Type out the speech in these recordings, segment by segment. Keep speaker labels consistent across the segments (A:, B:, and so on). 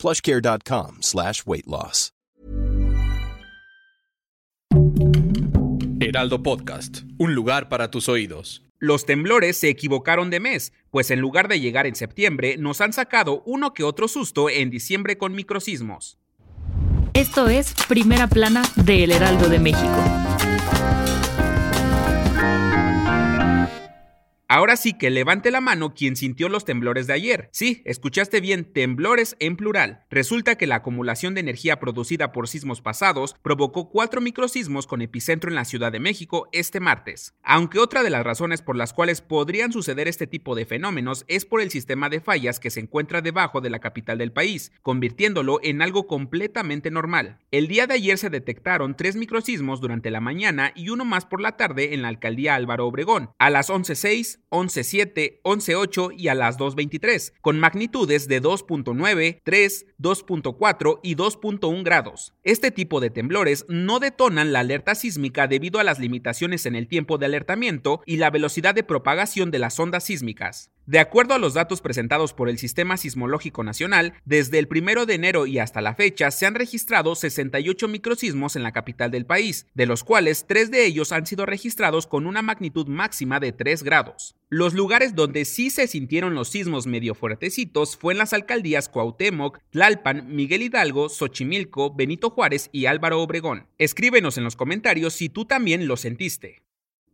A: plushcare.com slash weight loss.
B: Heraldo Podcast, un lugar para tus oídos.
C: Los temblores se equivocaron de mes, pues en lugar de llegar en septiembre, nos han sacado uno que otro susto en diciembre con microsismos.
D: Esto es Primera Plana de El Heraldo de México.
C: Ahora sí que levante la mano quien sintió los temblores de ayer. Sí, escuchaste bien, temblores en plural. Resulta que la acumulación de energía producida por sismos pasados provocó cuatro microsismos con epicentro en la Ciudad de México este martes. Aunque otra de las razones por las cuales podrían suceder este tipo de fenómenos es por el sistema de fallas que se encuentra debajo de la capital del país, convirtiéndolo en algo completamente normal. El día de ayer se detectaron tres microsismos durante la mañana y uno más por la tarde en la alcaldía Álvaro Obregón. A las 11.06 11.7, 11.8 y a las 2.23, con magnitudes de 2.9, 3, 2.4 y 2.1 grados. Este tipo de temblores no detonan la alerta sísmica debido a las limitaciones en el tiempo de alertamiento y la velocidad de propagación de las ondas sísmicas. De acuerdo a los datos presentados por el Sistema Sismológico Nacional, desde el 1 de enero y hasta la fecha se han registrado 68 microsismos en la capital del país, de los cuales tres de ellos han sido registrados con una magnitud máxima de 3 grados. Los lugares donde sí se sintieron los sismos medio fuertecitos fue en las alcaldías Cuauhtémoc, Tlalpan, Miguel Hidalgo, Xochimilco, Benito Juárez y Álvaro Obregón. Escríbenos en los comentarios si tú también lo sentiste.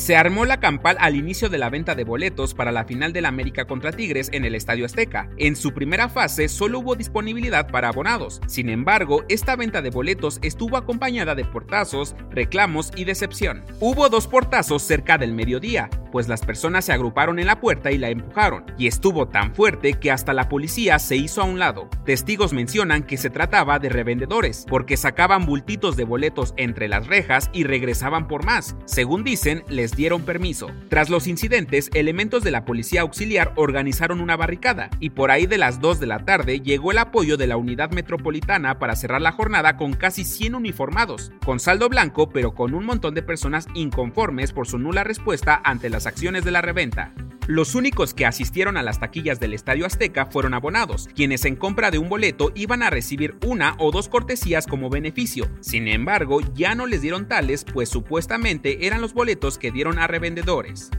C: Se armó la campal al inicio de la venta de boletos para la final del América contra Tigres en el Estadio Azteca. En su primera fase solo hubo disponibilidad para abonados. Sin embargo, esta venta de boletos estuvo acompañada de portazos, reclamos y decepción. Hubo dos portazos cerca del mediodía, pues las personas se agruparon en la puerta y la empujaron, y estuvo tan fuerte que hasta la policía se hizo a un lado. Testigos mencionan que se trataba de revendedores, porque sacaban bultitos de boletos entre las rejas y regresaban por más. Según dicen, les dieron permiso. Tras los incidentes, elementos de la policía auxiliar organizaron una barricada y por ahí de las 2 de la tarde llegó el apoyo de la unidad metropolitana para cerrar la jornada con casi 100 uniformados, con saldo blanco pero con un montón de personas inconformes por su nula respuesta ante las acciones de la reventa. Los únicos que asistieron a las taquillas del Estadio Azteca fueron abonados, quienes en compra de un boleto iban a recibir una o dos cortesías como beneficio. Sin embargo, ya no les dieron tales, pues supuestamente eran los boletos que dieron a revendedores.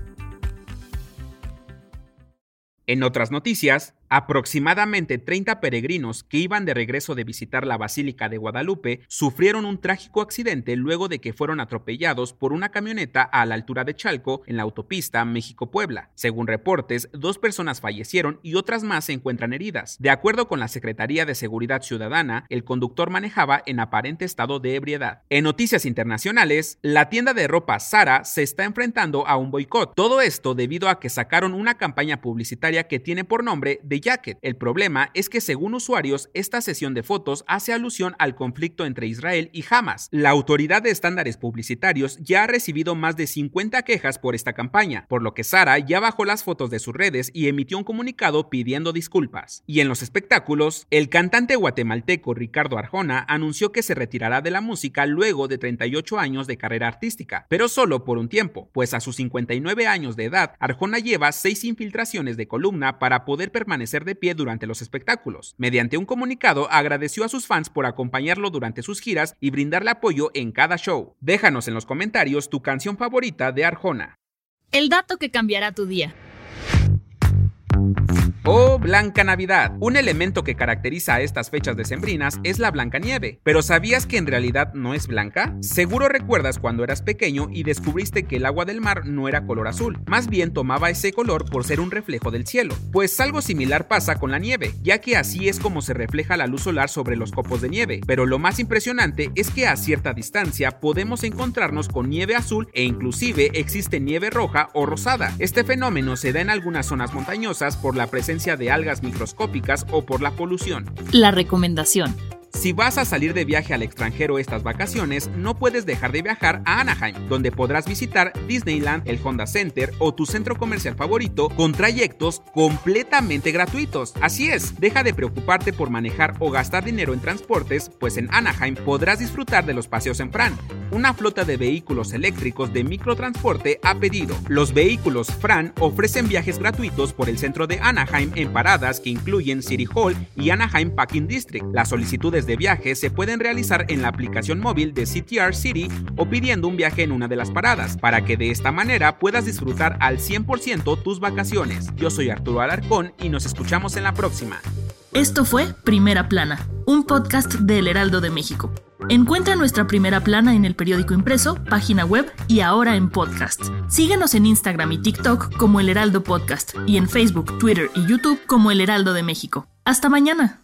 C: En otras noticias, Aproximadamente 30 peregrinos que iban de regreso de visitar la Basílica de Guadalupe sufrieron un trágico accidente luego de que fueron atropellados por una camioneta a la altura de Chalco en la autopista México-Puebla. Según reportes, dos personas fallecieron y otras más se encuentran heridas. De acuerdo con la Secretaría de Seguridad Ciudadana, el conductor manejaba en aparente estado de ebriedad. En noticias internacionales, la tienda de ropa Sara se está enfrentando a un boicot. Todo esto debido a que sacaron una campaña publicitaria que tiene por nombre Jacket. El problema es que según usuarios, esta sesión de fotos hace alusión al conflicto entre Israel y Hamas. La autoridad de estándares publicitarios ya ha recibido más de 50 quejas por esta campaña, por lo que Sara ya bajó las fotos de sus redes y emitió un comunicado pidiendo disculpas. Y en los espectáculos, el cantante guatemalteco Ricardo Arjona anunció que se retirará de la música luego de 38 años de carrera artística, pero solo por un tiempo, pues a sus 59 años de edad, Arjona lleva seis infiltraciones de columna para poder permanecer de pie durante los espectáculos. Mediante un comunicado agradeció a sus fans por acompañarlo durante sus giras y brindarle apoyo en cada show. Déjanos en los comentarios tu canción favorita de Arjona.
D: El dato que cambiará tu día.
C: O Blanca Navidad. Un elemento que caracteriza a estas fechas decembrinas es la blanca nieve. Pero ¿sabías que en realidad no es blanca? Seguro recuerdas cuando eras pequeño y descubriste que el agua del mar no era color azul, más bien tomaba ese color por ser un reflejo del cielo. Pues algo similar pasa con la nieve, ya que así es como se refleja la luz solar sobre los copos de nieve. Pero lo más impresionante es que a cierta distancia podemos encontrarnos con nieve azul e inclusive existe nieve roja o rosada. Este fenómeno se da en algunas zonas montañosas por la presencia de algas microscópicas o por la polución.
D: La recomendación.
C: Si vas a salir de viaje al extranjero estas vacaciones, no puedes dejar de viajar a Anaheim, donde podrás visitar Disneyland, el Honda Center o tu centro comercial favorito con trayectos completamente gratuitos. Así es, deja de preocuparte por manejar o gastar dinero en transportes, pues en Anaheim podrás disfrutar de los paseos en Fran, una flota de vehículos eléctricos de microtransporte a pedido. Los vehículos Fran ofrecen viajes gratuitos por el centro de Anaheim en paradas que incluyen City Hall y Anaheim Packing District. Las de viaje se pueden realizar en la aplicación móvil de CTR City o pidiendo un viaje en una de las paradas, para que de esta manera puedas disfrutar al 100% tus vacaciones. Yo soy Arturo Alarcón y nos escuchamos en la próxima.
D: Esto fue Primera Plana, un podcast del Heraldo de México. Encuentra nuestra primera plana en el periódico impreso, página web y ahora en podcast. Síguenos en Instagram y TikTok como El Heraldo Podcast y en Facebook, Twitter y YouTube como El Heraldo de México. Hasta mañana.